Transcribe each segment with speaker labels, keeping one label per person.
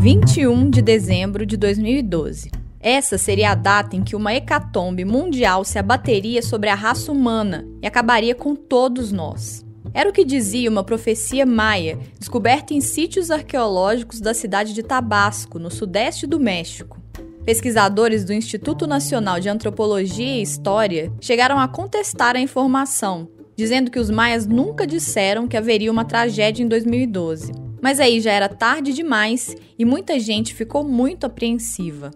Speaker 1: 21 de dezembro de 2012. Essa seria a data em que uma hecatombe mundial se abateria sobre a raça humana e acabaria com todos nós. Era o que dizia uma profecia maia, descoberta em sítios arqueológicos da cidade de Tabasco, no sudeste do México. Pesquisadores do Instituto Nacional de Antropologia e História chegaram a contestar a informação, dizendo que os maias nunca disseram que haveria uma tragédia em 2012. Mas aí já era tarde demais e muita gente ficou muito apreensiva.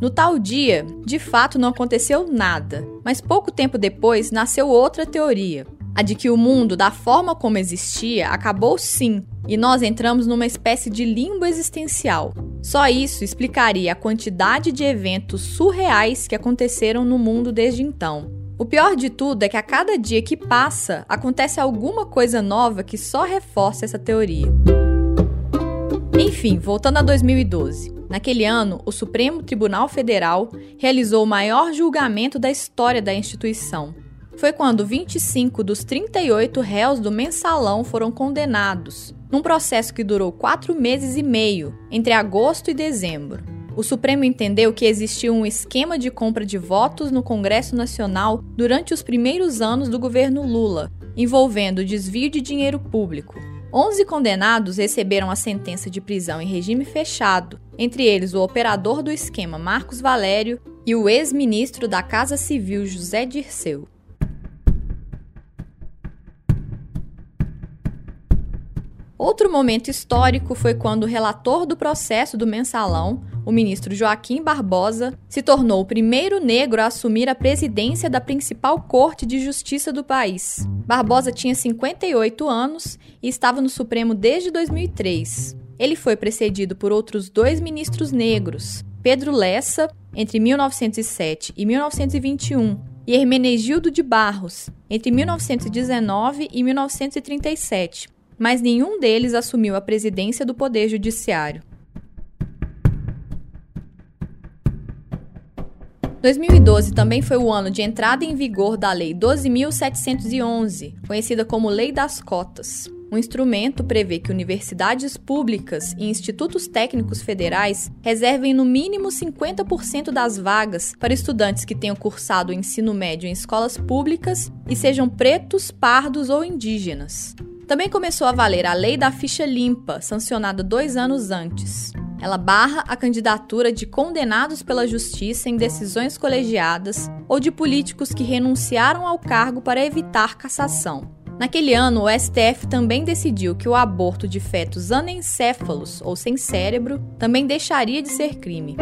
Speaker 1: No tal dia, de fato não aconteceu nada, mas pouco tempo depois nasceu outra teoria, a de que o mundo, da forma como existia, acabou sim, e nós entramos numa espécie de limbo existencial. Só isso explicaria a quantidade de eventos surreais que aconteceram no mundo desde então. O pior de tudo é que a cada dia que passa, acontece alguma coisa nova que só reforça essa teoria. Enfim, voltando a 2012. Naquele ano, o Supremo Tribunal Federal realizou o maior julgamento da história da instituição. Foi quando 25 dos 38 réus do mensalão foram condenados, num processo que durou quatro meses e meio, entre agosto e dezembro. O Supremo entendeu que existia um esquema de compra de votos no Congresso Nacional durante os primeiros anos do governo Lula, envolvendo desvio de dinheiro público. 11 condenados receberam a sentença de prisão em regime fechado, entre eles o operador do esquema Marcos Valério e o ex-ministro da Casa Civil José Dirceu. Outro momento histórico foi quando o relator do processo do mensalão, o ministro Joaquim Barbosa, se tornou o primeiro negro a assumir a presidência da principal corte de justiça do país. Barbosa tinha 58 anos e estava no Supremo desde 2003. Ele foi precedido por outros dois ministros negros, Pedro Lessa, entre 1907 e 1921, e Hermenegildo de Barros, entre 1919 e 1937 mas nenhum deles assumiu a presidência do Poder Judiciário. 2012 também foi o ano de entrada em vigor da Lei 12.711, conhecida como Lei das Cotas. O instrumento prevê que universidades públicas e institutos técnicos federais reservem no mínimo 50% das vagas para estudantes que tenham cursado o ensino médio em escolas públicas e sejam pretos, pardos ou indígenas. Também começou a valer a Lei da Ficha Limpa, sancionada dois anos antes. Ela barra a candidatura de condenados pela justiça em decisões colegiadas ou de políticos que renunciaram ao cargo para evitar cassação. Naquele ano, o STF também decidiu que o aborto de fetos anencéfalos ou sem cérebro também deixaria de ser crime.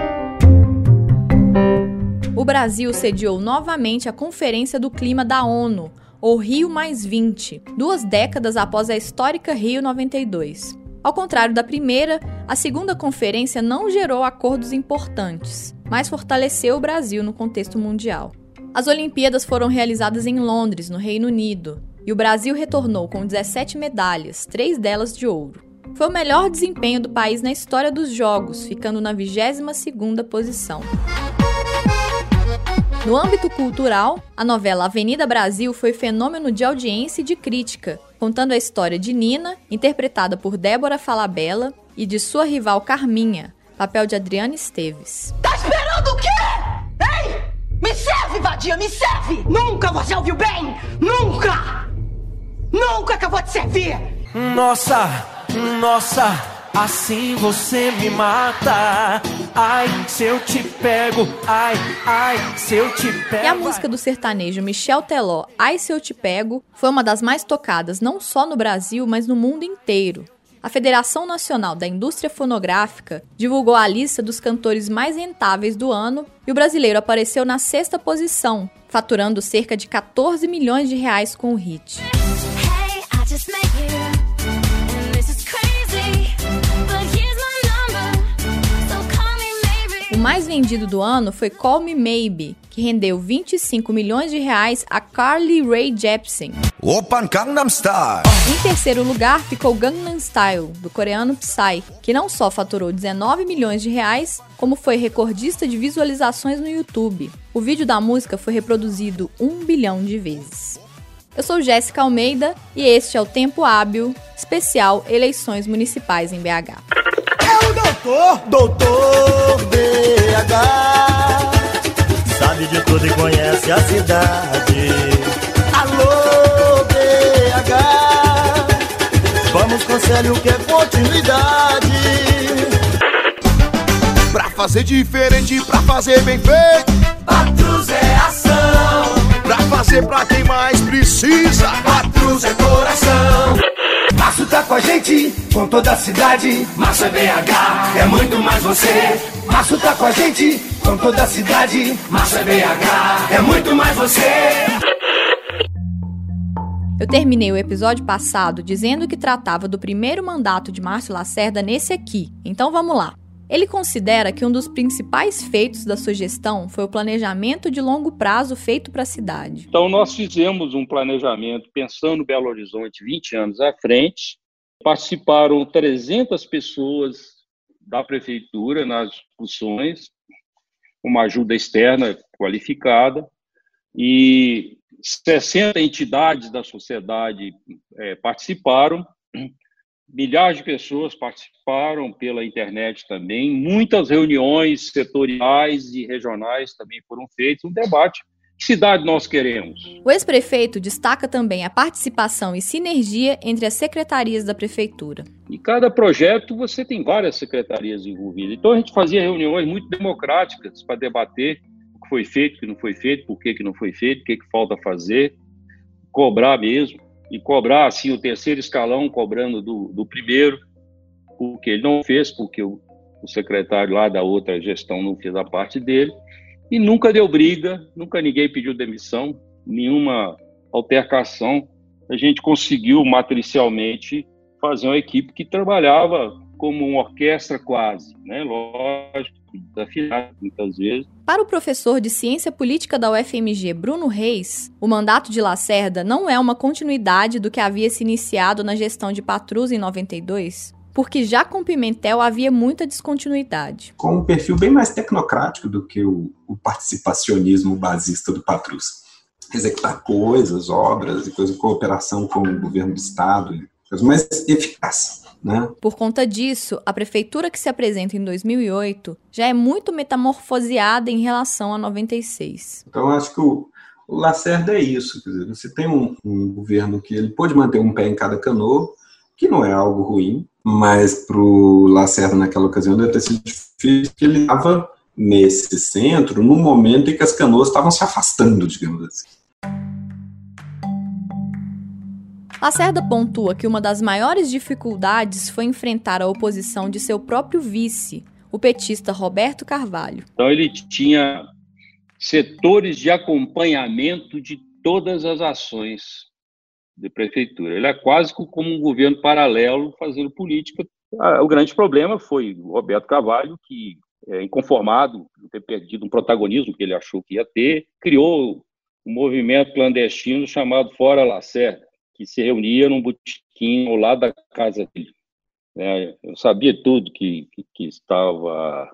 Speaker 1: O Brasil sediou novamente a Conferência do Clima da ONU, ou Rio Mais 20, duas décadas após a histórica Rio 92. Ao contrário da primeira, a segunda conferência não gerou acordos importantes, mas fortaleceu o Brasil no contexto mundial. As Olimpíadas foram realizadas em Londres, no Reino Unido, e o Brasil retornou com 17 medalhas, três delas de ouro. Foi o melhor desempenho do país na história dos Jogos, ficando na 22ª posição. No âmbito cultural, a novela Avenida Brasil foi fenômeno de audiência e de crítica, contando a história de Nina, interpretada por Débora Falabella, e de sua rival Carminha, papel de Adriana Esteves.
Speaker 2: Tá esperando o quê? Ei! Me serve, vadia, me serve! Nunca você ouviu bem! Nunca! Nunca que eu vou te servir!
Speaker 3: Nossa, nossa! Assim você me mata. Ai, se eu te pego. Ai, ai, se eu te pego.
Speaker 1: E a música do sertanejo Michel Teló, Ai, se eu te pego, foi uma das mais tocadas não só no Brasil, mas no mundo inteiro. A Federação Nacional da Indústria Fonográfica divulgou a lista dos cantores mais rentáveis do ano e o brasileiro apareceu na sexta posição, faturando cerca de 14 milhões de reais com o hit. Hey, mais vendido do ano foi Call Me Maybe, que rendeu 25 milhões de reais a Carly Rae Jepsen. Open Gangnam Style. Em terceiro lugar ficou Gangnam Style, do coreano Psy, que não só faturou 19 milhões de reais, como foi recordista de visualizações no YouTube. O vídeo da música foi reproduzido um bilhão de vezes. Eu sou Jéssica Almeida e este é o Tempo Hábil, especial Eleições Municipais em BH.
Speaker 4: Doutor, doutor BH. Sabe de tudo e conhece a cidade. Alô, BH. Vamos com Célio que é continuidade.
Speaker 5: Pra fazer diferente, pra fazer bem feito.
Speaker 3: Patrus é ação.
Speaker 5: Pra fazer pra quem mais precisa.
Speaker 3: Patrus é coração.
Speaker 4: Março tá com a gente, com toda a cidade.
Speaker 3: Março é BH, é muito mais você.
Speaker 4: Março tá com a gente, com toda a cidade.
Speaker 3: Março é BH, é muito mais você.
Speaker 1: Eu terminei o episódio passado dizendo que tratava do primeiro mandato de Márcio Lacerda nesse aqui, então vamos lá. Ele considera que um dos principais feitos da sua gestão foi o planejamento de longo prazo feito para a cidade.
Speaker 6: Então, nós fizemos um planejamento pensando Belo Horizonte 20 anos à frente. Participaram 300 pessoas da prefeitura nas discussões, uma ajuda externa qualificada, e 60 entidades da sociedade é, participaram milhares de pessoas participaram pela internet também, muitas reuniões setoriais e regionais também foram feitas, um debate. Que cidade nós queremos?
Speaker 1: O ex-prefeito destaca também a participação e sinergia entre as secretarias da prefeitura.
Speaker 6: E cada projeto você tem várias secretarias envolvidas. Então a gente fazia reuniões muito democráticas para debater o que foi feito, o que não foi feito, por que, que não foi feito, o que, que falta fazer, cobrar mesmo e cobrar assim o terceiro escalão cobrando do, do primeiro, porque ele não fez, porque o, o secretário lá da outra gestão não fez a parte dele, e nunca deu briga, nunca ninguém pediu demissão, nenhuma altercação. A gente conseguiu matricialmente fazer uma equipe que trabalhava como uma orquestra quase, né? Lógico, desafinado muitas vezes.
Speaker 1: Para o professor de Ciência Política da UFMG, Bruno Reis, o mandato de Lacerda não é uma continuidade do que havia se iniciado na gestão de Patrus em 92, porque já com Pimentel havia muita descontinuidade.
Speaker 7: Com um perfil bem mais tecnocrático do que o, o participacionismo basista do Patrus. Executar coisas, obras e coisas, cooperação com o governo do Estado, coisas mais eficazes. Né?
Speaker 1: Por conta disso, a prefeitura que se apresenta em 2008 já é muito metamorfoseada em relação a 96.
Speaker 7: Então, acho que o, o Lacerda é isso. Quer dizer, você tem um, um, governo que ele pode manter um pé em cada canoa, que não é algo ruim, mas para o Lacerda naquela ocasião deve ter sido difícil, que ele estava nesse centro no momento em que as canoas estavam se afastando, digamos assim.
Speaker 1: Lacerda pontua que uma das maiores dificuldades foi enfrentar a oposição de seu próprio vice, o petista Roberto Carvalho.
Speaker 6: Então ele tinha setores de acompanhamento de todas as ações de prefeitura. Ele é quase como um governo paralelo fazendo política. Ah, o grande problema foi o Roberto Carvalho, que, é, inconformado por ter perdido um protagonismo que ele achou que ia ter, criou um movimento clandestino chamado Fora Lacerda que se reunia num botequim ao lado da casa dele. É, eu sabia tudo que, que, que, estava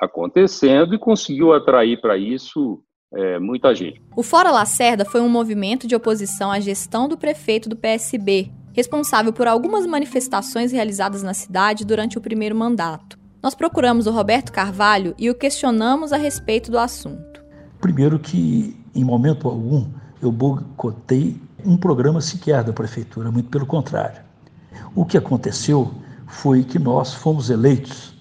Speaker 6: acontecendo e conseguiu atrair para isso é, muita gente.
Speaker 1: O Fora Lacerda foi um movimento de oposição à gestão do prefeito do PSB, responsável por algumas manifestações realizadas na cidade durante o primeiro mandato. Nós procuramos o Roberto Carvalho e o questionamos a respeito do assunto.
Speaker 8: Primeiro que, em momento algum, eu boicotei um programa sequer da prefeitura, muito pelo contrário. O que aconteceu foi que nós fomos eleitos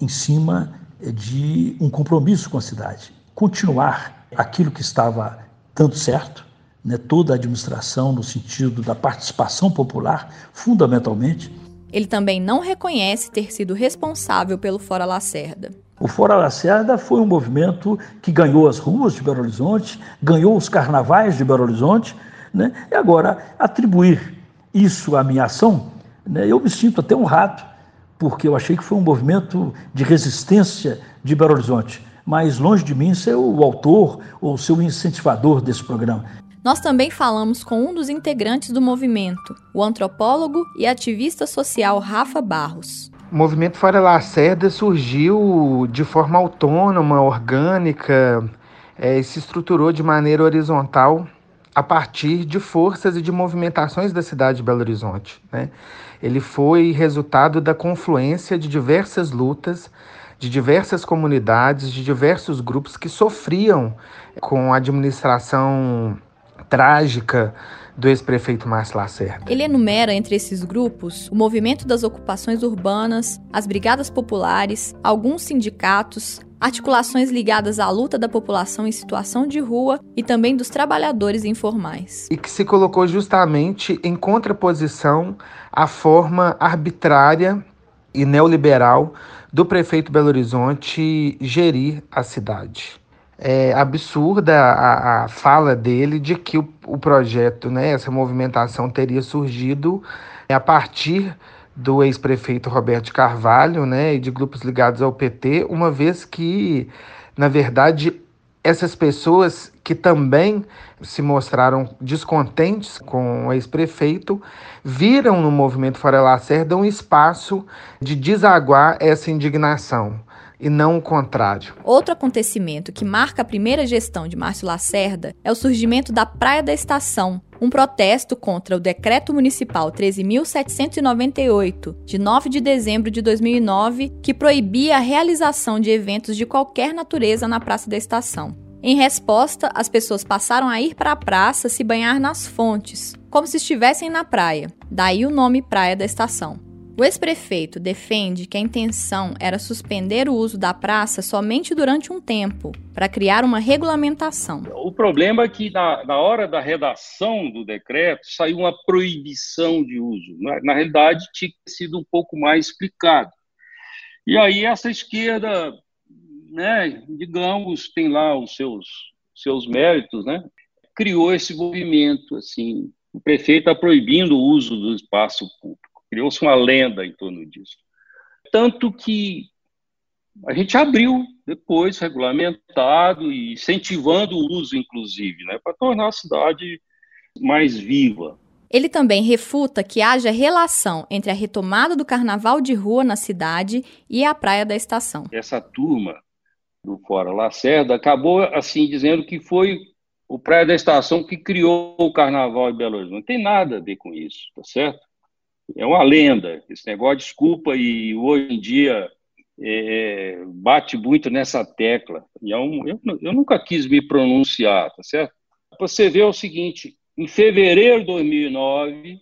Speaker 8: em cima de um compromisso com a cidade, continuar aquilo que estava dando certo, né, toda a administração no sentido da participação popular, fundamentalmente.
Speaker 1: Ele também não reconhece ter sido responsável pelo Fora Lacerda.
Speaker 8: O Fora Lacerda foi um movimento que ganhou as ruas de Belo Horizonte, ganhou os carnavais de Belo Horizonte, né? E agora, atribuir isso à minha ação, né, eu me sinto até honrado, porque eu achei que foi um movimento de resistência de Belo Horizonte. Mas longe de mim ser o autor ou ser o incentivador desse programa.
Speaker 1: Nós também falamos com um dos integrantes do movimento, o antropólogo e ativista social Rafa Barros.
Speaker 9: O movimento Fora Lacerda surgiu de forma autônoma, orgânica, é, se estruturou de maneira horizontal a partir de forças e de movimentações da cidade de Belo Horizonte. Né? Ele foi resultado da confluência de diversas lutas, de diversas comunidades, de diversos grupos que sofriam com a administração trágica do ex-prefeito Márcio Lacerda.
Speaker 1: Ele enumera entre esses grupos o movimento das ocupações urbanas, as brigadas populares, alguns sindicatos, articulações ligadas à luta da população em situação de rua e também dos trabalhadores informais.
Speaker 9: E que se colocou justamente em contraposição à forma arbitrária e neoliberal do prefeito Belo Horizonte gerir a cidade. É absurda a, a fala dele de que o, o projeto, né, essa movimentação teria surgido a partir do ex-prefeito Roberto Carvalho, né, e de grupos ligados ao PT, uma vez que, na verdade, essas pessoas que também se mostraram descontentes com o ex-prefeito, viram no movimento Fora Lacerda um espaço de desaguar essa indignação e não o contrário.
Speaker 1: Outro acontecimento que marca a primeira gestão de Márcio Lacerda é o surgimento da Praia da Estação, um protesto contra o Decreto Municipal 13.798, de 9 de dezembro de 2009, que proibia a realização de eventos de qualquer natureza na Praça da Estação. Em resposta, as pessoas passaram a ir para a praça se banhar nas fontes, como se estivessem na praia, daí o nome Praia da Estação. O ex-prefeito defende que a intenção era suspender o uso da praça somente durante um tempo, para criar uma regulamentação.
Speaker 6: O problema é que, na, na, hora da redação do decreto, saiu uma proibição de uso. Na, na realidade, tinha sido um pouco mais explicado. E aí, essa esquerda, né, digamos, tem lá os seus, seus méritos, né, criou esse movimento. assim. O prefeito está proibindo o uso do espaço público. Criou-se uma lenda em torno disso. Tanto que a gente abriu depois, regulamentado e incentivando o uso, inclusive, né, para tornar a cidade mais viva.
Speaker 1: Ele também refuta que haja relação entre a retomada do carnaval de rua na cidade e a praia da estação.
Speaker 6: Essa turma do Fora Lacerda acabou assim dizendo que foi o Praia da Estação que criou o carnaval em Belo Horizonte. Não tem nada a ver com isso, tá certo? É uma lenda. Esse negócio, desculpa, e hoje em dia é, bate muito nessa tecla. E é um, eu, eu nunca quis me pronunciar, tá certo? Você vê o seguinte: em fevereiro de 2009,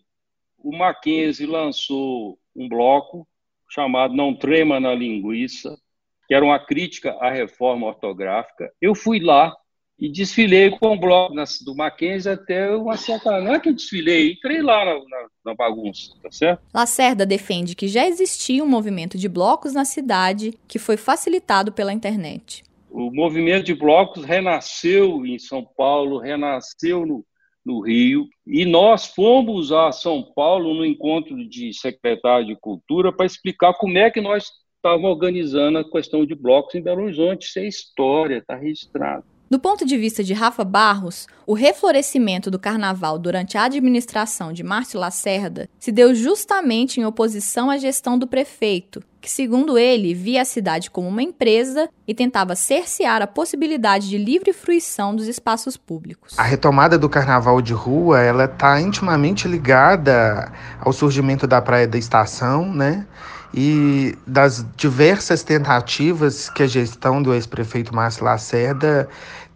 Speaker 6: o Mackenzie lançou um bloco chamado Não Trema na Linguiça, que era uma crítica à reforma ortográfica. Eu fui lá e desfilei com o bloco do Mackenzie até uma certa. Não é que eu desfilei, entrei lá na, na, na, bagunça, tá certo?
Speaker 1: Lacerda defende que já existia um movimento de blocos na cidade que foi facilitado pela internet.
Speaker 6: O movimento de blocos renasceu em São Paulo, renasceu no, no Rio, e nós fomos a São Paulo no encontro de secretário de Cultura para explicar como é que nós estávamos organizando a questão de blocos em Belo Horizonte. Isso é história, está registrado.
Speaker 1: Do ponto de vista de Rafa Barros, o reflorescimento do carnaval durante a administração de Márcio Lacerda se deu justamente em oposição à gestão do prefeito, que, segundo ele, via a cidade como uma empresa e tentava cercear a possibilidade de livre fruição dos espaços públicos.
Speaker 9: A retomada do carnaval de rua, ela está intimamente ligada ao surgimento da Praia da Estação, né? e das diversas tentativas que a gestão do ex-prefeito Márcio Lacerda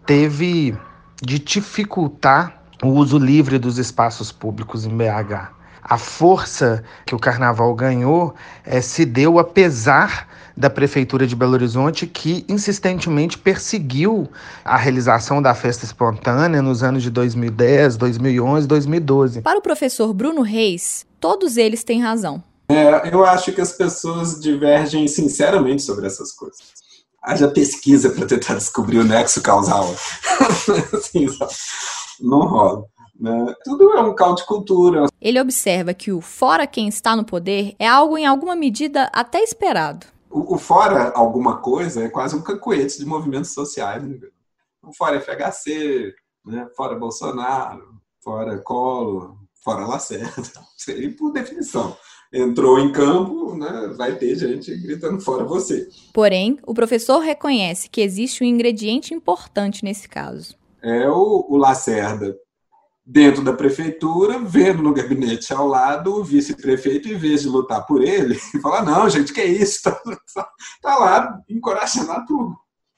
Speaker 9: teve de dificultar o uso livre dos espaços públicos em BH. A força que o carnaval ganhou é, se deu apesar da Prefeitura de Belo Horizonte, que insistentemente perseguiu a realização da festa espontânea nos anos de 2010, 2011, 2012.
Speaker 1: Para o professor Bruno Reis, todos eles têm razão.
Speaker 7: É, eu acho que as pessoas divergem sinceramente sobre essas coisas. Haja pesquisa para tentar descobrir o nexo causal. assim, não rola. Né? Tudo é um caldo de cultura.
Speaker 1: Ele observa que o fora quem está no poder é algo em alguma medida até esperado.
Speaker 7: O, o fora alguma coisa é quase um cacuete de movimentos sociais. Né? O fora FHC, né? fora Bolsonaro, fora Colo, fora Lacerda. Por definição entrou em campo, né, vai ter gente gritando fora você.
Speaker 1: Porém, o professor reconhece que existe um ingrediente importante nesse caso.
Speaker 7: É o, o Lacerda dentro da prefeitura, vendo no gabinete ao lado o vice-prefeito, em vez de lutar por ele, falar: não, gente, que é isso? Tá, tá lá encorajando a turma.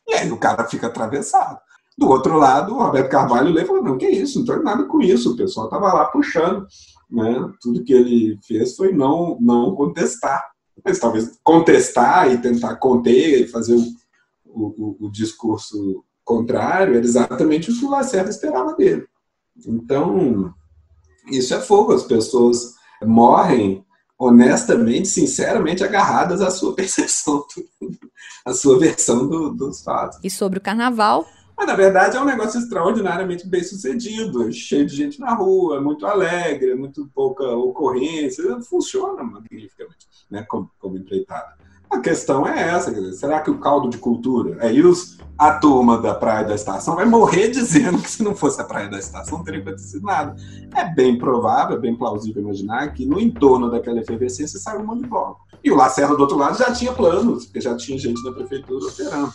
Speaker 7: E aí o cara fica atravessado. Do outro lado, o Roberto Carvalho lê e não, que é isso, não tem nada com isso. O pessoal estava lá puxando. Né? Tudo que ele fez foi não, não contestar. Mas talvez contestar e tentar conter, fazer o, o, o discurso contrário, era exatamente o que o Lacerda esperava dele. Então, isso é fogo. As pessoas morrem honestamente, sinceramente agarradas à sua percepção, à sua versão do, dos fatos.
Speaker 1: E sobre o carnaval,
Speaker 7: mas, na verdade, é um negócio extraordinariamente bem sucedido, cheio de gente na rua, muito alegre, muito pouca ocorrência, funciona magnificamente né, como, como empreitada. A questão é essa, dizer, será que o caldo de cultura, aí os, a turma da Praia da Estação vai morrer dizendo que se não fosse a Praia da Estação não teria acontecido nada. É bem provável, é bem plausível imaginar que no entorno daquela efervescência saiu um monte de bloco. E o Lacerda do outro lado já tinha planos, porque já tinha gente na prefeitura operando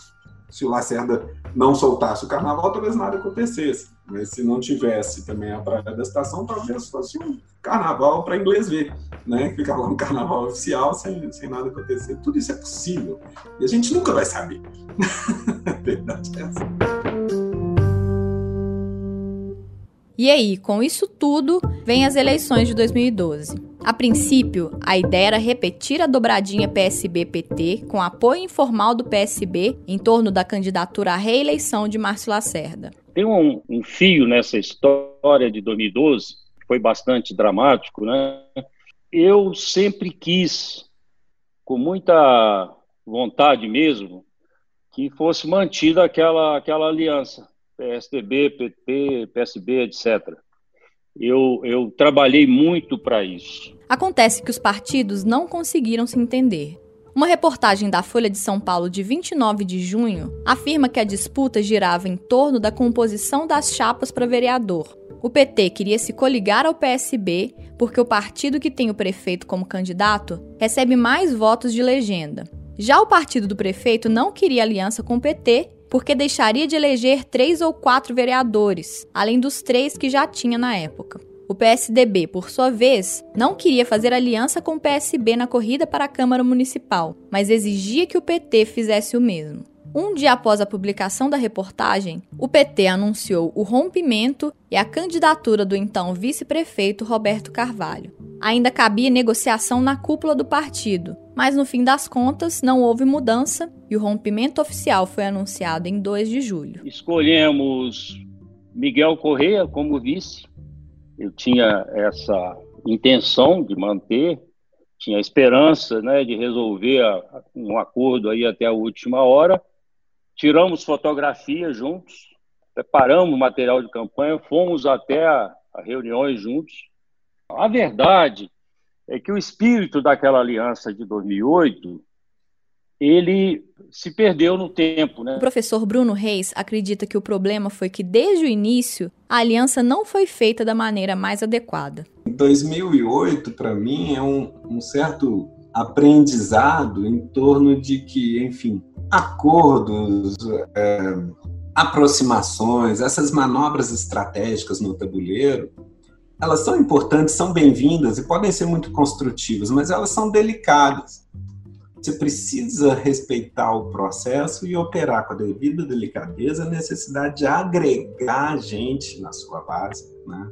Speaker 7: se o Lacerda não soltasse o carnaval, talvez nada acontecesse. Mas se não tivesse também a Praia da Estação, talvez fosse um carnaval para inglês ver, né? Ficar lá um carnaval oficial sem, sem nada acontecer. Tudo isso é possível. E a gente nunca vai saber. a verdade é essa.
Speaker 1: E aí, com isso tudo, vem as eleições de 2012. A princípio, a ideia era repetir a dobradinha PSB-PT com apoio informal do PSB em torno da candidatura à reeleição de Márcio Lacerda.
Speaker 6: Tem um, um fio nessa história de 2012, que foi bastante dramático, né? Eu sempre quis, com muita vontade mesmo, que fosse mantida aquela, aquela aliança PSDB, PT, PSB, etc. Eu, eu trabalhei muito para isso.
Speaker 1: Acontece que os partidos não conseguiram se entender. Uma reportagem da Folha de São Paulo de 29 de junho afirma que a disputa girava em torno da composição das chapas para vereador. O PT queria se coligar ao PSB porque o partido que tem o prefeito como candidato recebe mais votos de legenda. Já o partido do prefeito não queria aliança com o PT porque deixaria de eleger três ou quatro vereadores, além dos três que já tinha na época. O PSDB, por sua vez, não queria fazer aliança com o PSB na corrida para a Câmara Municipal, mas exigia que o PT fizesse o mesmo. Um dia após a publicação da reportagem, o PT anunciou o rompimento e a candidatura do então vice-prefeito Roberto Carvalho. Ainda cabia negociação na cúpula do partido, mas no fim das contas não houve mudança e o rompimento oficial foi anunciado em 2 de julho.
Speaker 6: Escolhemos Miguel Correia como vice. Eu tinha essa intenção de manter, tinha esperança né, de resolver um acordo aí até a última hora tiramos fotografias juntos, preparamos material de campanha, fomos até a, a reuniões juntos. A verdade é que o espírito daquela aliança de 2008 ele se perdeu no tempo. Né?
Speaker 1: O professor Bruno Reis acredita que o problema foi que, desde o início, a aliança não foi feita da maneira mais adequada.
Speaker 7: 2008, para mim, é um, um certo aprendizado em torno de que, enfim, acordos, é, aproximações, essas manobras estratégicas no tabuleiro, elas são importantes, são bem-vindas e podem ser muito construtivas, mas elas são delicadas. Você precisa respeitar o processo e operar com a devida delicadeza a necessidade de agregar gente na sua base, né?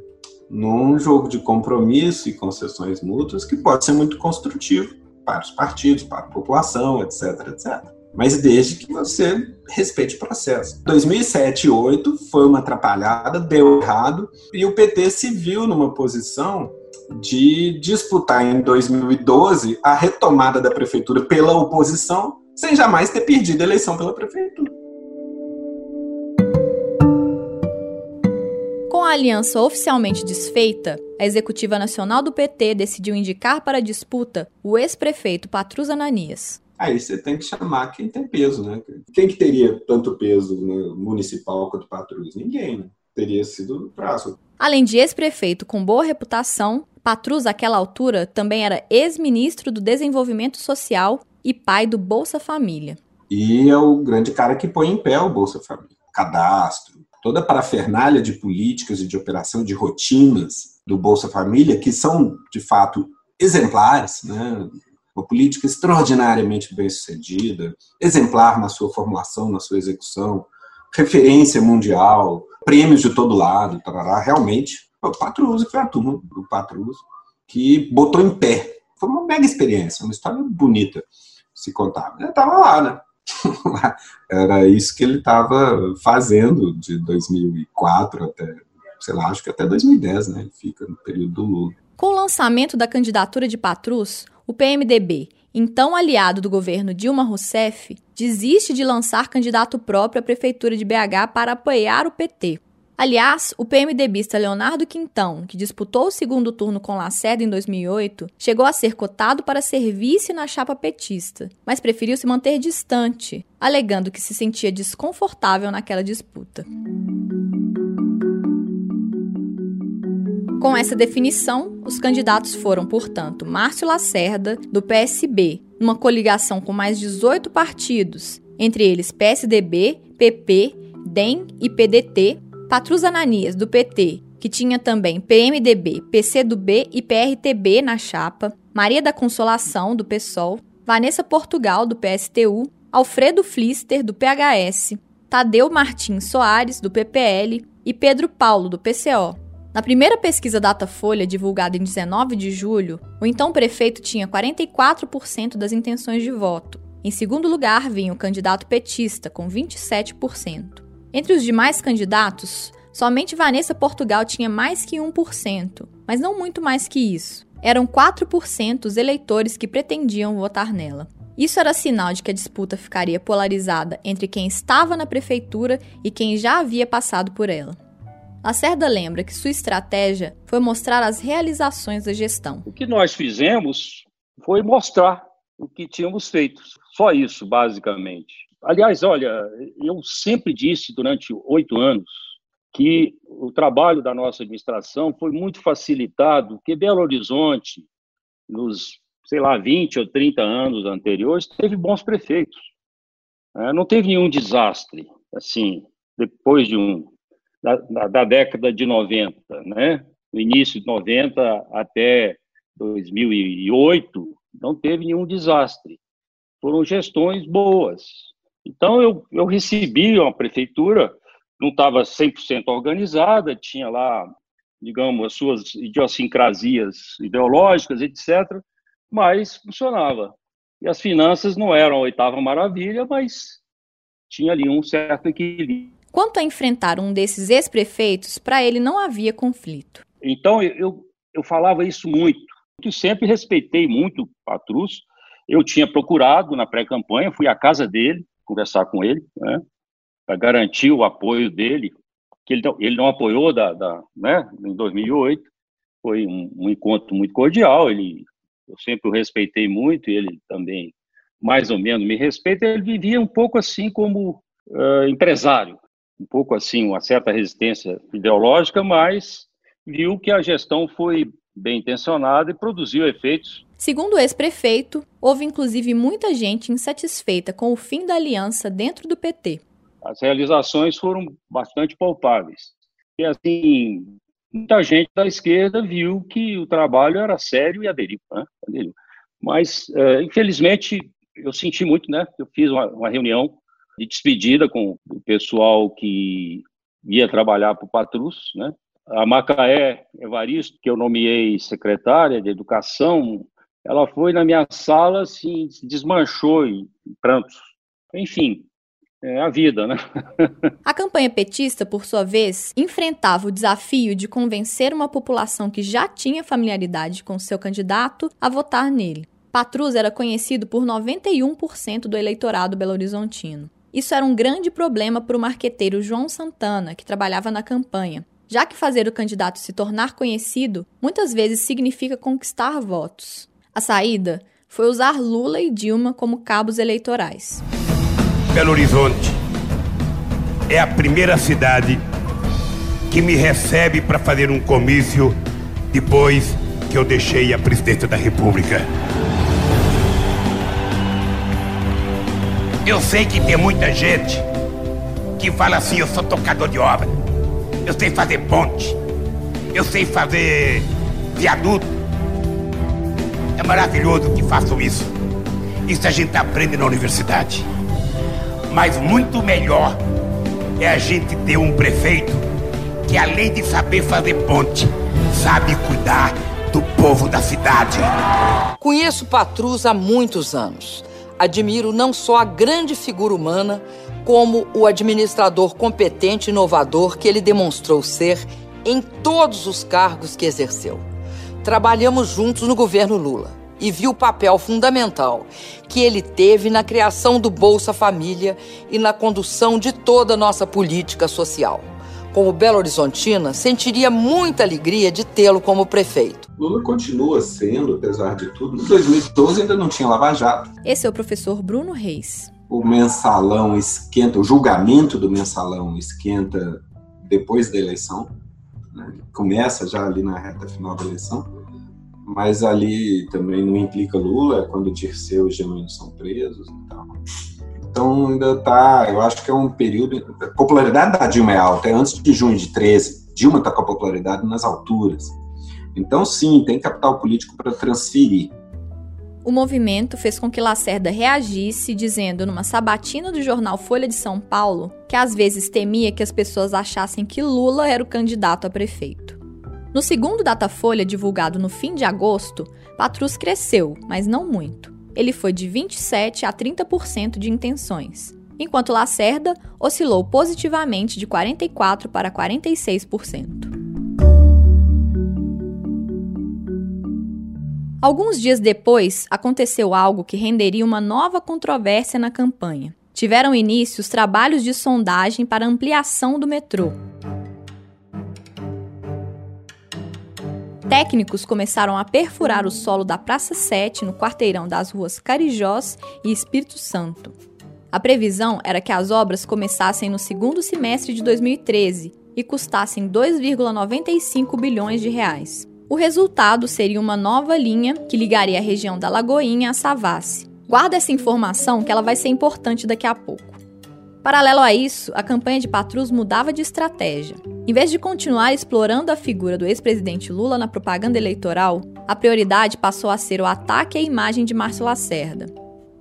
Speaker 7: num jogo de compromisso e concessões mútuas que pode ser muito construtivo para os partidos, para a população, etc, etc. Mas desde que você respeite o processo. 2007 e 2008 foi uma atrapalhada, deu errado, e o PT se viu numa posição de disputar em 2012 a retomada da prefeitura pela oposição, sem jamais ter perdido a eleição pela prefeitura.
Speaker 1: a aliança oficialmente desfeita, a Executiva Nacional do PT decidiu indicar para a disputa o ex-prefeito Patrus Ananias.
Speaker 7: Aí você tem que chamar quem tem peso, né? Quem que teria tanto peso no municipal quanto Patrus? Ninguém, né? Teria sido o prazo.
Speaker 1: Além de ex-prefeito com boa reputação, Patrus, àquela altura, também era ex-ministro do Desenvolvimento Social e pai do Bolsa Família.
Speaker 7: E é o grande cara que põe em pé o Bolsa Família. Cadastro, toda a parafernália de políticas e de operação, de rotinas do Bolsa Família, que são, de fato, exemplares, né? Uma política extraordinariamente bem sucedida, exemplar na sua formulação, na sua execução, referência mundial, prêmios de todo lado, tarará, realmente, o Patrus, foi a turma do Patrus, que botou em pé. Foi uma mega experiência, uma história bonita se contar. Ele estava lá, né? Era isso que ele estava fazendo de 2004 até, sei lá, acho que até 2010, né? Ele fica no período do Lula.
Speaker 1: Com o lançamento da candidatura de Patrus, o PMDB, então aliado do governo Dilma Rousseff, desiste de lançar candidato próprio à prefeitura de BH para apoiar o PT. Aliás, o PMDBista Leonardo Quintão, que disputou o segundo turno com Lacerda em 2008, chegou a ser cotado para ser vice na chapa petista, mas preferiu se manter distante, alegando que se sentia desconfortável naquela disputa. Com essa definição, os candidatos foram, portanto, Márcio Lacerda, do PSB, numa coligação com mais 18 partidos, entre eles PSDB, PP, DEM e PDT, Patrus Ananias, do PT, que tinha também PMDB, PCdoB e PRTB na chapa, Maria da Consolação, do PSOL, Vanessa Portugal, do PSTU, Alfredo Flister, do PHS, Tadeu Martins Soares, do PPL e Pedro Paulo, do PCO. Na primeira pesquisa Datafolha, divulgada em 19 de julho, o então prefeito tinha 44% das intenções de voto. Em segundo lugar vinha o candidato petista, com 27%. Entre os demais candidatos, somente Vanessa Portugal tinha mais que 1%, mas não muito mais que isso. Eram 4% os eleitores que pretendiam votar nela. Isso era sinal de que a disputa ficaria polarizada entre quem estava na prefeitura e quem já havia passado por ela. Lacerda lembra que sua estratégia foi mostrar as realizações da gestão.
Speaker 6: O que nós fizemos foi mostrar o que tínhamos feito. Só isso, basicamente. Aliás, olha, eu sempre disse durante oito anos que o trabalho da nossa administração foi muito facilitado, porque Belo Horizonte, nos, sei lá, 20 ou 30 anos anteriores, teve bons prefeitos. É, não teve nenhum desastre, assim, depois de um, da, da década de 90, né? No início de 90 até 2008, não teve nenhum desastre. Foram gestões boas, então, eu, eu recebi uma prefeitura, não estava 100% organizada, tinha lá, digamos, as suas idiosincrasias ideológicas, etc., mas funcionava. E as finanças não eram a oitava maravilha, mas tinha ali um certo equilíbrio.
Speaker 1: Quanto a enfrentar um desses ex-prefeitos, para ele não havia conflito.
Speaker 6: Então, eu, eu falava isso muito. Eu sempre respeitei muito o Patrus. Eu tinha procurado na pré-campanha, fui à casa dele, conversar com ele, né, para garantir o apoio dele, que ele, ele não apoiou da, da, né, em 2008, foi um, um, encontro muito cordial, ele, eu sempre o respeitei muito, ele também mais ou menos me respeita, ele vivia um pouco assim como uh, empresário, um pouco assim, uma certa resistência ideológica, mas viu que a gestão foi bem intencionada e produziu efeitos
Speaker 1: Segundo o ex-prefeito, houve inclusive muita gente insatisfeita com o fim da aliança dentro do PT.
Speaker 6: As realizações foram bastante palpáveis. E assim, muita gente da esquerda viu que o trabalho era sério e aderiu. Né? aderiu. Mas, é, infelizmente, eu senti muito, né? Eu fiz uma, uma reunião de despedida com o pessoal que ia trabalhar para o Patrus, né? A Macaé Evaristo, que eu nomeei secretária de Educação, ela foi na minha sala, assim, desmanchou em prantos. Enfim, é a vida, né?
Speaker 1: a campanha petista, por sua vez, enfrentava o desafio de convencer uma população que já tinha familiaridade com seu candidato a votar nele. Patrus era conhecido por 91% do eleitorado belo-horizontino. Isso era um grande problema para o marqueteiro João Santana, que trabalhava na campanha, já que fazer o candidato se tornar conhecido muitas vezes significa conquistar votos. A saída foi usar Lula e Dilma como cabos eleitorais.
Speaker 10: Belo Horizonte é a primeira cidade que me recebe para fazer um comício depois que eu deixei a presidência da República. Eu sei que tem muita gente que fala assim: eu sou tocador de obra, eu sei fazer ponte, eu sei fazer viaduto. É maravilhoso que façam isso. Isso a gente aprende na universidade. Mas muito melhor é a gente ter um prefeito que, além de saber fazer ponte, sabe cuidar do povo da cidade.
Speaker 11: Conheço Patrus há muitos anos. Admiro não só a grande figura humana, como o administrador competente e inovador que ele demonstrou ser em todos os cargos que exerceu. Trabalhamos juntos no governo Lula e vi o papel fundamental que ele teve na criação do Bolsa Família e na condução de toda a nossa política social. Como Belo Horizontina, sentiria muita alegria de tê-lo como prefeito.
Speaker 7: Lula continua sendo, apesar de tudo. Em 2012 ainda não tinha Lava Jato.
Speaker 1: Esse é o professor Bruno Reis.
Speaker 7: O mensalão esquenta, o julgamento do mensalão esquenta depois da eleição. Né? Começa já ali na reta final da eleição mas ali também não implica Lula, é quando Dirceu e Genuíno são presos e tal. Então ainda tá, eu acho que é um período. A popularidade da Dilma é alta, é antes de junho de 13. Dilma está com a popularidade nas alturas. Então, sim, tem capital político para transferir.
Speaker 1: O movimento fez com que Lacerda reagisse, dizendo numa sabatina do jornal Folha de São Paulo que às vezes temia que as pessoas achassem que Lula era o candidato a prefeito. No segundo Datafolha, divulgado no fim de agosto, Patrus cresceu, mas não muito. Ele foi de 27% a 30% de intenções, enquanto Lacerda oscilou positivamente de 44% para 46%. Alguns dias depois, aconteceu algo que renderia uma nova controvérsia na campanha. Tiveram início os trabalhos de sondagem para ampliação do metrô. Técnicos começaram a perfurar o solo da Praça 7 no quarteirão das ruas Carijós e Espírito Santo. A previsão era que as obras começassem no segundo semestre de 2013 e custassem 2,95 bilhões de reais. O resultado seria uma nova linha que ligaria a região da Lagoinha a Savassi. Guarda essa informação que ela vai ser importante daqui a pouco. Paralelo a isso, a campanha de Patrus mudava de estratégia. Em vez de continuar explorando a figura do ex-presidente Lula na propaganda eleitoral, a prioridade passou a ser o ataque à imagem de Márcio Lacerda.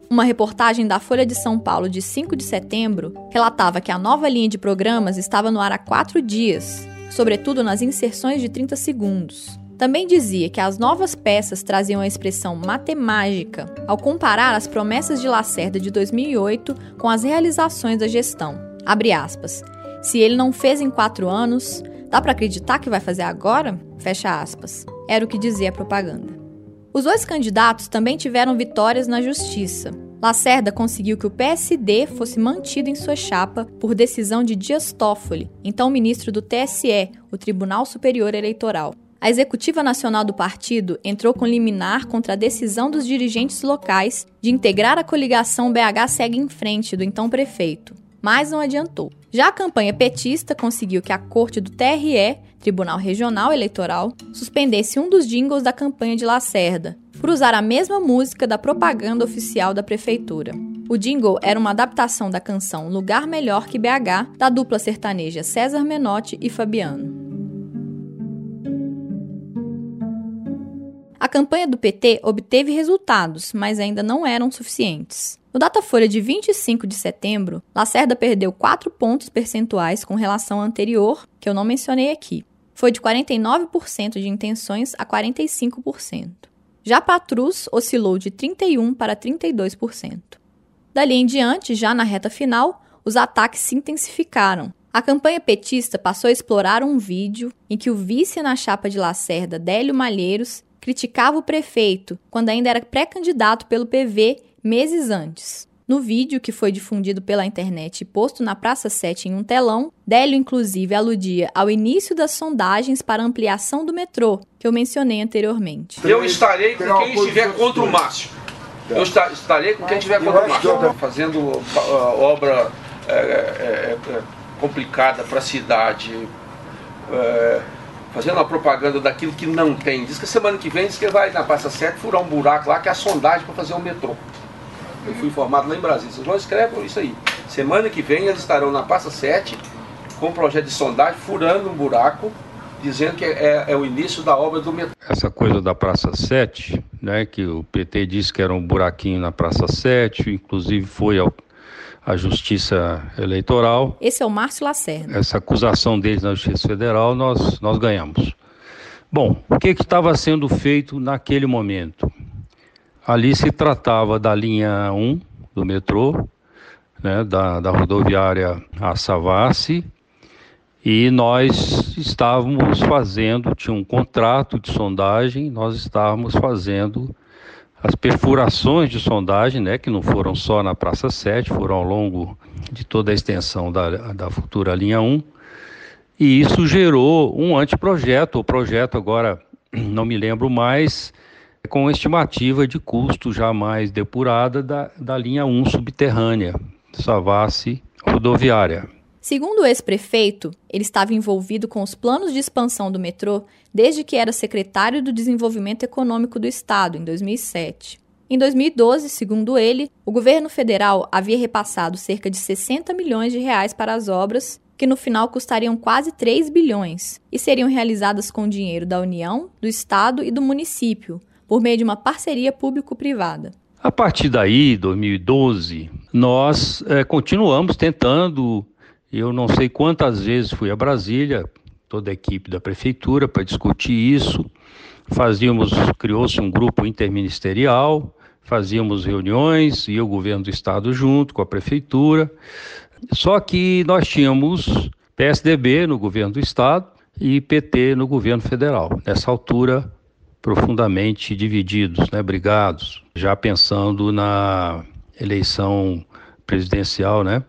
Speaker 1: Uma reportagem da Folha de São Paulo de 5 de setembro relatava que a nova linha de programas estava no ar há quatro dias, sobretudo nas inserções de 30 segundos. Também dizia que as novas peças traziam a expressão matemágica ao comparar as promessas de Lacerda de 2008 com as realizações da gestão. Abre aspas. Se ele não fez em quatro anos, dá para acreditar que vai fazer agora? Fecha aspas. Era o que dizia a propaganda. Os dois candidatos também tiveram vitórias na justiça. Lacerda conseguiu que o PSD fosse mantido em sua chapa por decisão de Dias Toffoli, então ministro do TSE, o Tribunal Superior Eleitoral. A executiva nacional do partido entrou com liminar contra a decisão dos dirigentes locais de integrar a coligação BH Segue em Frente do então prefeito, mas não adiantou. Já a campanha petista conseguiu que a corte do TRE, Tribunal Regional Eleitoral, suspendesse um dos jingles da campanha de Lacerda, por usar a mesma música da propaganda oficial da prefeitura. O jingle era uma adaptação da canção Lugar Melhor que BH, da dupla sertaneja César Menotti e Fabiano. A campanha do PT obteve resultados, mas ainda não eram suficientes. No Datafolha de 25 de setembro, Lacerda perdeu 4 pontos percentuais com relação ao anterior, que eu não mencionei aqui. Foi de 49% de intenções a 45%. Já Patrus oscilou de 31% para 32%. Dali em diante, já na reta final, os ataques se intensificaram. A campanha petista passou a explorar um vídeo em que o vice na chapa de Lacerda, Délio Malheiros, criticava o prefeito quando ainda era pré-candidato pelo PV meses antes. No vídeo, que foi difundido pela internet e posto na Praça 7 em um telão, Délio inclusive aludia ao início das sondagens para ampliação do metrô, que eu mencionei anteriormente.
Speaker 12: Eu estarei com quem estiver contra o Márcio. Eu estarei com quem estiver contra o Márcio. Fazendo uh, obra é, é, é, complicada para a cidade. É, fazendo a propaganda daquilo que não tem. Diz que semana que vem diz que vai na Praça 7 furar um buraco lá, que é a sondagem para fazer o metrô. Eu fui informado lá em Brasília. Vocês vão escrever isso aí. Semana que vem eles estarão na Praça 7 com um projeto de sondagem, furando um buraco, dizendo que é, é o início da obra do metrô.
Speaker 6: Essa coisa da Praça 7, né, que o PT disse que era um buraquinho na Praça 7, inclusive foi ao a Justiça Eleitoral.
Speaker 1: Esse é o Márcio Lacerda.
Speaker 6: Essa acusação deles na Justiça Federal nós, nós ganhamos. Bom, o que estava sendo feito naquele momento? Ali se tratava da linha 1 do metrô, né, da, da rodoviária a Savassi, e nós estávamos fazendo, tinha um contrato de sondagem, nós estávamos fazendo as perfurações de sondagem, né, que não foram só na Praça 7, foram ao longo de toda a extensão da, da futura linha 1, e isso gerou um anteprojeto, o projeto agora não me lembro mais, com estimativa de custo jamais depurada da, da linha 1 subterrânea, Savassi rodoviária.
Speaker 1: Segundo o ex-prefeito, ele estava envolvido com os planos de expansão do metrô desde que era secretário do Desenvolvimento Econômico do Estado, em 2007. Em 2012, segundo ele, o governo federal havia repassado cerca de 60 milhões de reais para as obras, que no final custariam quase 3 bilhões, e seriam realizadas com dinheiro da União, do Estado e do município, por meio de uma parceria público-privada.
Speaker 6: A partir daí, 2012, nós é, continuamos tentando eu não sei quantas vezes fui a Brasília, toda a equipe da prefeitura, para discutir isso. Fazíamos, criou-se um grupo interministerial, fazíamos reuniões, e o governo do estado junto com a prefeitura. Só que nós tínhamos PSDB no governo do estado e PT no governo federal. Nessa altura, profundamente divididos, né, brigados, já pensando na eleição presidencial, né,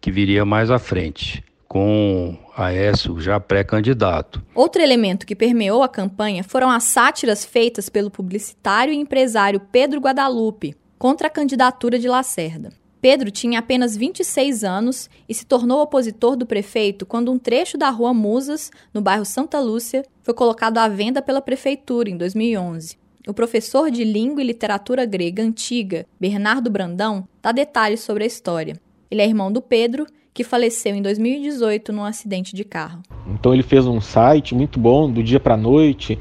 Speaker 6: que viria mais à frente, com Aécio já pré-candidato.
Speaker 1: Outro elemento que permeou a campanha foram as sátiras feitas pelo publicitário e empresário Pedro Guadalupe contra a candidatura de Lacerda. Pedro tinha apenas 26 anos e se tornou opositor do prefeito quando um trecho da Rua Musas, no bairro Santa Lúcia, foi colocado à venda pela prefeitura em 2011. O professor de língua e literatura grega antiga, Bernardo Brandão, dá detalhes sobre a história. Ele é irmão do Pedro, que faleceu em 2018 num acidente de carro.
Speaker 13: Então ele fez um site muito bom, do dia para a noite,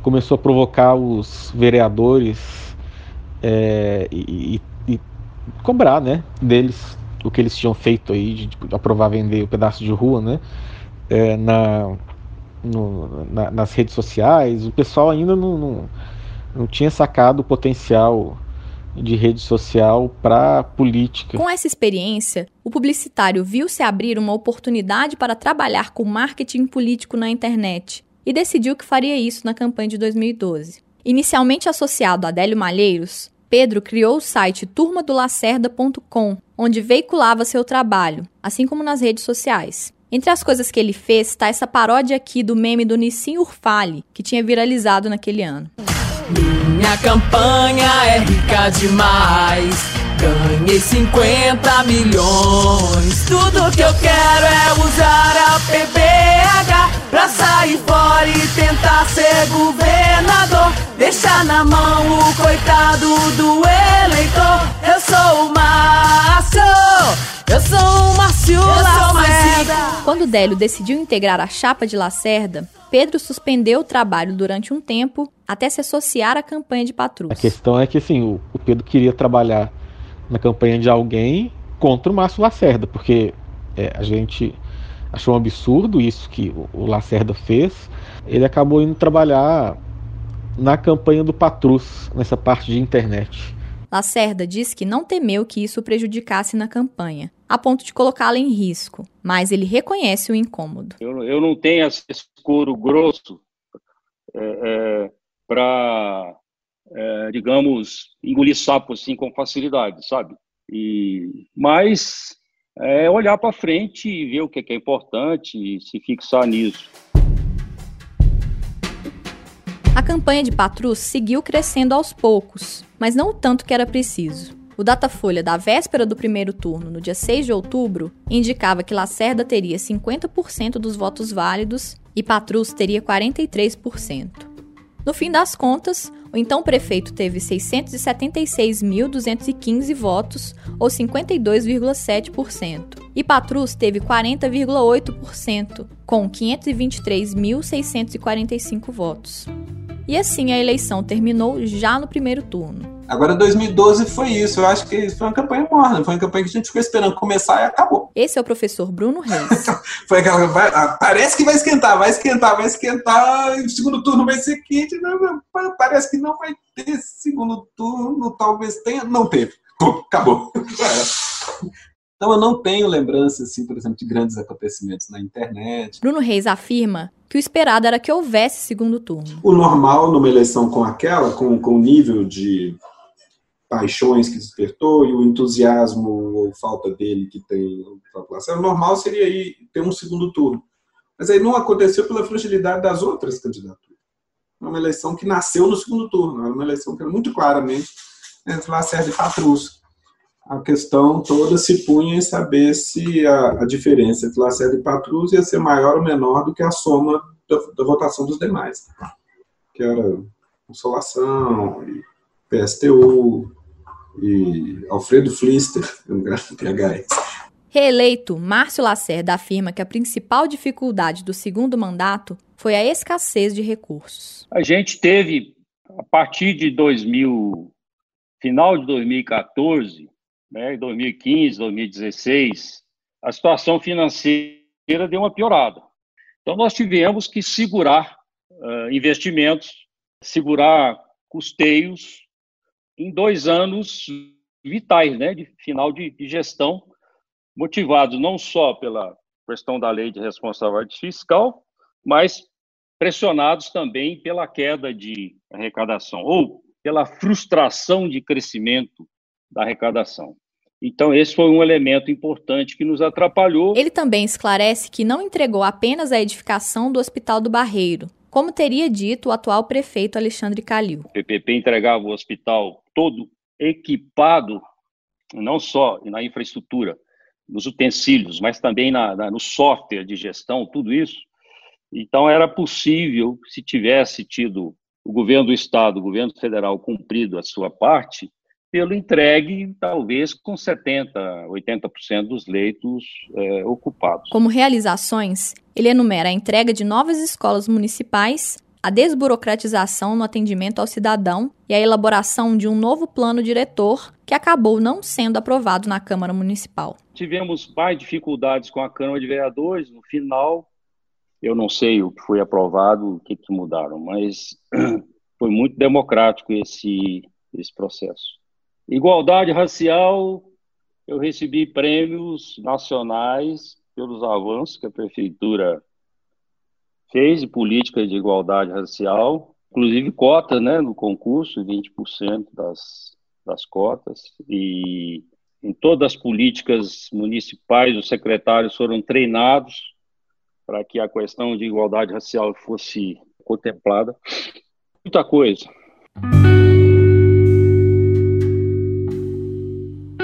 Speaker 13: começou a provocar os vereadores é, e, e, cobrar né, deles o que eles tinham feito aí, de, de aprovar vender o um pedaço de rua, né, é, na, no, na, nas redes sociais. O pessoal ainda não, não, não tinha sacado o potencial de rede social para política.
Speaker 1: Com essa experiência, o publicitário viu se abrir uma oportunidade para trabalhar com marketing político na internet e decidiu que faria isso na campanha de 2012. Inicialmente associado a Adélio Malheiros, Pedro criou o site turmadolacerda.com, onde veiculava seu trabalho, assim como nas redes sociais. Entre as coisas que ele fez está essa paródia aqui do meme do Nissim Urfali, que tinha viralizado naquele ano.
Speaker 3: Minha campanha é rica demais. Ganhei 50 milhões. Tudo que eu quero é usar a PBH Deixar na mão o coitado do eleitor. Eu sou o Márcio. Eu sou o Márcio Lacerda.
Speaker 1: Quando Délio decidiu integrar a chapa de Lacerda, Pedro suspendeu o trabalho durante um tempo até se associar à campanha de Patrus.
Speaker 13: A questão é que assim, o, o Pedro queria trabalhar na campanha de alguém contra o Márcio Lacerda, porque é, a gente achou um absurdo isso que o, o Lacerda fez. Ele acabou indo trabalhar na campanha do Patrus, nessa parte de internet.
Speaker 1: Lacerda disse que não temeu que isso prejudicasse na campanha, a ponto de colocá-la em risco, mas ele reconhece o incômodo.
Speaker 14: Eu, eu não tenho esse couro grosso é, é, para, é, digamos, engolir sapo assim com facilidade, sabe? E, mas é olhar para frente e ver o que é importante e se fixar nisso.
Speaker 1: A campanha de Patrus seguiu crescendo aos poucos, mas não o tanto que era preciso. O Datafolha da véspera do primeiro turno, no dia 6 de outubro, indicava que Lacerda teria 50% dos votos válidos e Patrus teria 43%. No fim das contas, o então prefeito teve 676.215 votos, ou 52,7%, e Patrus teve 40,8%, com 523.645 votos. E assim a eleição terminou já no primeiro turno.
Speaker 7: Agora, 2012 foi isso. Eu acho que foi uma campanha morna. Foi uma campanha que a gente ficou esperando começar e acabou.
Speaker 1: Esse é o professor Bruno Reis.
Speaker 7: foi aquela. Vai, ah, parece que vai esquentar, vai esquentar, vai esquentar. O segundo turno vai ser quente. Não, parece que não vai ter segundo turno. Talvez tenha. Não teve. Acabou. Então, eu não tenho lembrança, assim, por exemplo, de grandes acontecimentos na internet.
Speaker 1: Bruno Reis afirma que o esperado era que houvesse segundo turno.
Speaker 7: O normal numa eleição com aquela, com, com o nível de paixões que despertou e o entusiasmo ou falta dele que tem a população, o normal seria aí ter um segundo turno. Mas aí não aconteceu pela fragilidade das outras candidaturas. É uma eleição que nasceu no segundo turno, era uma eleição que era muito claramente entre Lacerda e Patrus. A questão toda se punha em saber se a, a diferença entre Lacerda e Patrus ia ser maior ou menor do que a soma da, da votação dos demais, que era Consolação, PSTU, e Alfredo Flister, um grande PHS.
Speaker 1: Reeleito, Márcio Lacerda afirma que a principal dificuldade do segundo mandato foi a escassez de recursos.
Speaker 6: A gente teve, a partir de 2000, final de 2014, né, 2015, 2016, a situação financeira deu uma piorada. Então, nós tivemos que segurar uh, investimentos, segurar custeios, em dois anos vitais, né, de final de, de gestão, motivados não só pela questão da lei de responsabilidade fiscal, mas pressionados também pela queda de arrecadação ou pela frustração de crescimento da arrecadação. Então, esse foi um elemento importante que nos atrapalhou.
Speaker 1: Ele também esclarece que não entregou apenas a edificação do Hospital do Barreiro, como teria dito o atual prefeito Alexandre Calil.
Speaker 6: O PPP entregava o hospital todo equipado, não só na infraestrutura, nos utensílios, mas também na, na, no software de gestão, tudo isso. Então, era possível, se tivesse tido o governo do Estado, o governo federal cumprido a sua parte, pelo entregue, talvez com 70%, 80% dos leitos é, ocupados.
Speaker 1: Como realizações, ele enumera a entrega de novas escolas municipais, a desburocratização no atendimento ao cidadão e a elaboração de um novo plano diretor que acabou não sendo aprovado na Câmara Municipal.
Speaker 6: Tivemos mais dificuldades com a Câmara de Vereadores. No final, eu não sei o que foi aprovado, o que, que mudaram, mas foi muito democrático esse, esse processo. Igualdade racial, eu recebi prêmios nacionais pelos avanços que a prefeitura fez de políticas de igualdade racial, inclusive cota né, no concurso, 20% das, das cotas, e em todas as políticas municipais, os secretários foram treinados para que a questão de igualdade racial fosse contemplada. Muita coisa.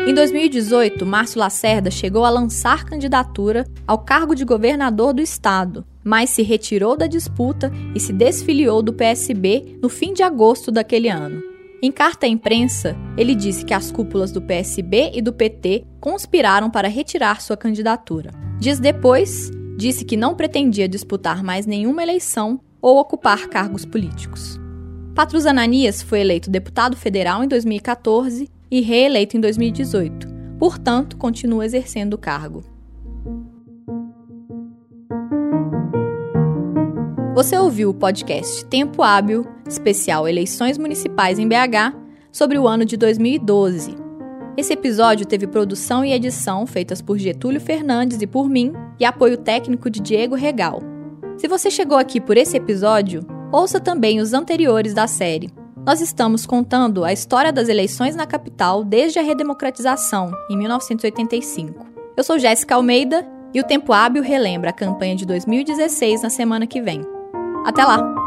Speaker 1: Em 2018, Márcio Lacerda chegou a lançar candidatura ao cargo de governador do estado, mas se retirou da disputa e se desfiliou do PSB no fim de agosto daquele ano. Em carta à imprensa, ele disse que as cúpulas do PSB e do PT conspiraram para retirar sua candidatura. Dias depois, disse que não pretendia disputar mais nenhuma eleição ou ocupar cargos políticos. Patrus Ananias foi eleito deputado federal em 2014 e reeleito em 2018. Portanto, continua exercendo o cargo. Você ouviu o podcast Tempo Hábil, especial Eleições Municipais em BH, sobre o ano de 2012. Esse episódio teve produção e edição feitas por Getúlio Fernandes e por mim, e apoio técnico de Diego Regal. Se você chegou aqui por esse episódio, ouça também os anteriores da série nós estamos contando a história das eleições na capital desde a redemocratização, em 1985. Eu sou Jéssica Almeida e o Tempo Hábil relembra a campanha de 2016 na semana que vem. Até lá!